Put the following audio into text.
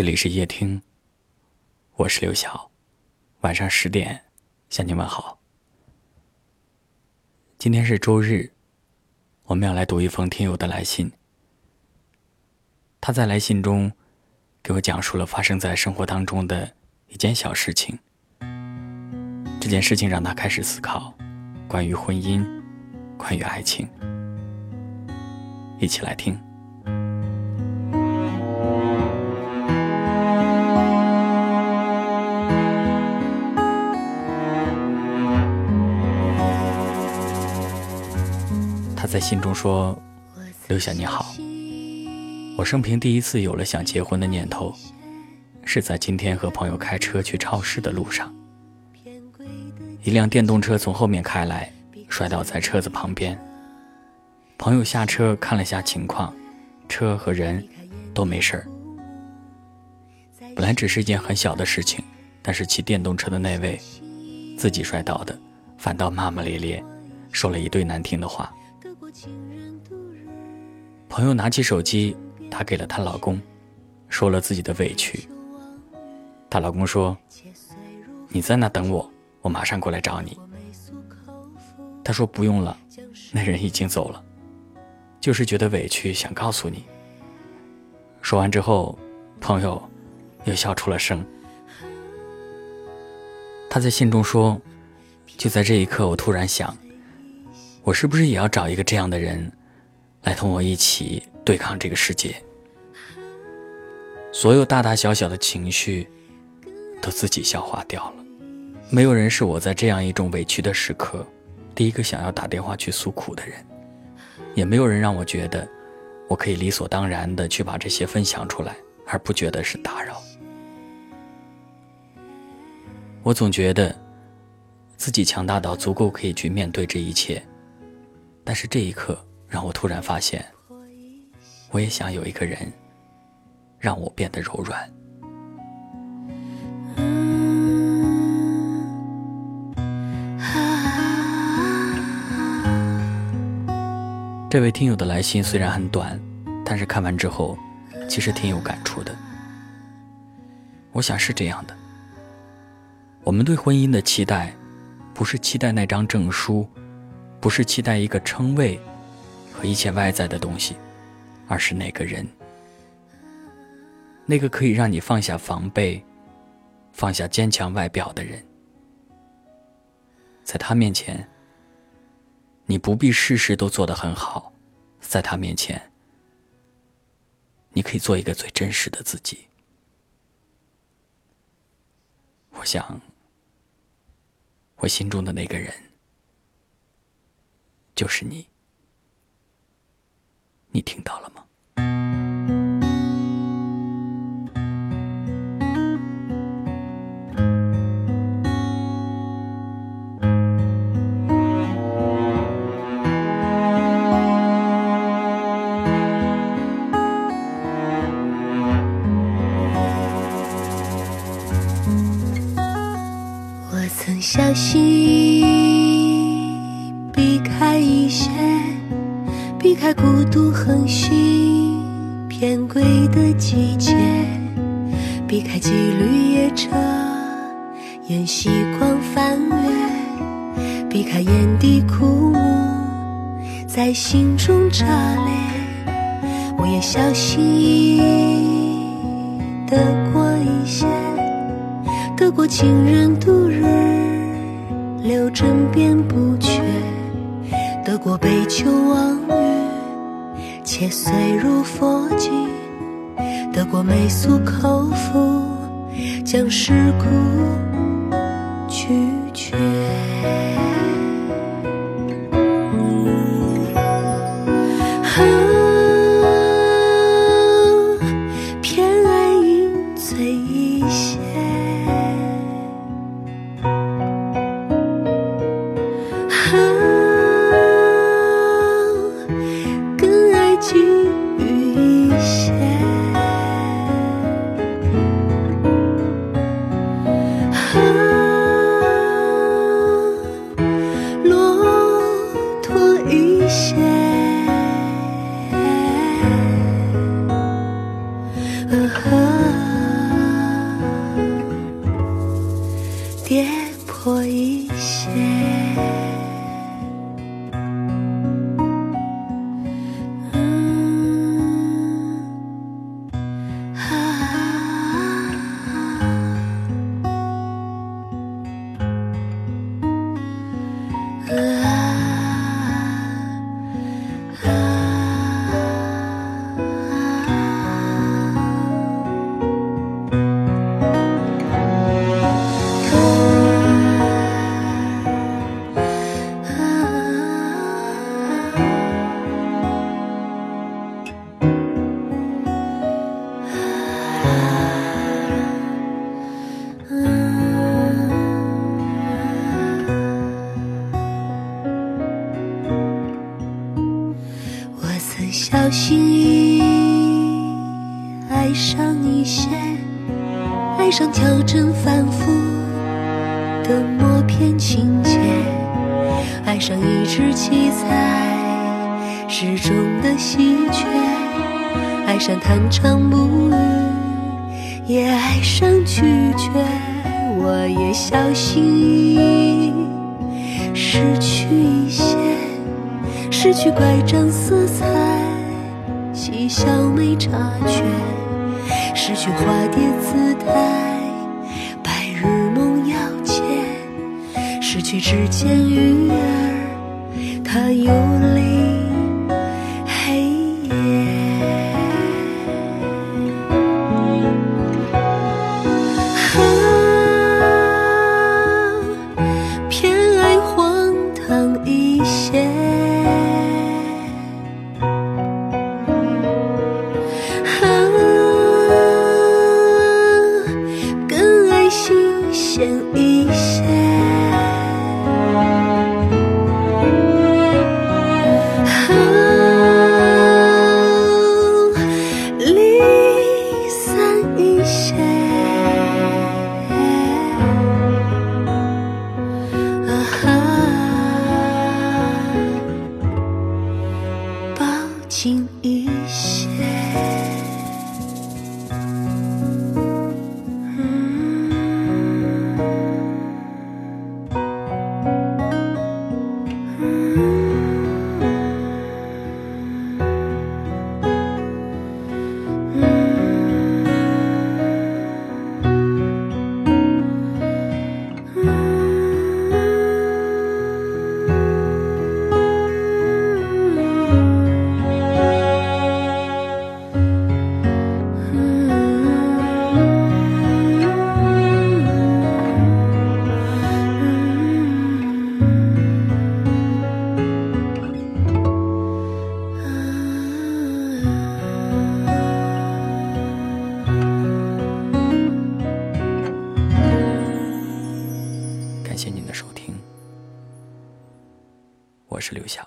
这里是夜听，我是刘晓，晚上十点向你问好。今天是周日，我们要来读一封听友的来信。他在来信中给我讲述了发生在生活当中的一件小事情，这件事情让他开始思考关于婚姻、关于爱情。一起来听。在信中说：“刘晓你好，我生平第一次有了想结婚的念头，是在今天和朋友开车去超市的路上，一辆电动车从后面开来，摔倒在车子旁边。朋友下车看了下情况，车和人都没事儿。本来只是一件很小的事情，但是骑电动车的那位自己摔倒的，反倒骂骂咧咧，说了一堆难听的话。”朋友拿起手机打给了她老公，说了自己的委屈。她老公说：“你在那等我，我马上过来找你。”她说：“不用了，那人已经走了，就是觉得委屈，想告诉你。”说完之后，朋友又笑出了声。他在信中说：“就在这一刻，我突然想。”我是不是也要找一个这样的人，来同我一起对抗这个世界？所有大大小小的情绪，都自己消化掉了。没有人是我在这样一种委屈的时刻，第一个想要打电话去诉苦的人，也没有人让我觉得，我可以理所当然的去把这些分享出来，而不觉得是打扰。我总觉得，自己强大到足够可以去面对这一切。但是这一刻，让我突然发现，我也想有一个人，让我变得柔软。这位听友的来信虽然很短，但是看完之后，其实挺有感触的。我想是这样的，我们对婚姻的期待，不是期待那张证书。不是期待一个称谓和一切外在的东西，而是那个人，那个可以让你放下防备、放下坚强外表的人。在他面前，你不必事事都做得很好；在他面前，你可以做一个最真实的自己。我想，我心中的那个人。就是你，你听到了吗？我曾相信。开孤独横行偏轨的季节，避开几缕夜车沿夕光翻越，避开眼底枯木在心中炸裂。我也小心翼翼的过一些，得过情人度日，留枕边不缺。得过杯酒忘也虽入佛境，得过美俗口福，将世故拒绝。啊，偏爱饮醉一些。跌破一些。小心翼翼爱上一些，爱上调整反复的默片情节，爱上一只七彩时钟的喜鹊，爱上弹唱不语，也爱上拒绝。我也小心翼翼失去一些，失去拐杖色彩。细小没察觉。失去化蝶姿态，白日梦要切；失去指尖鱼儿，它游一些。留下，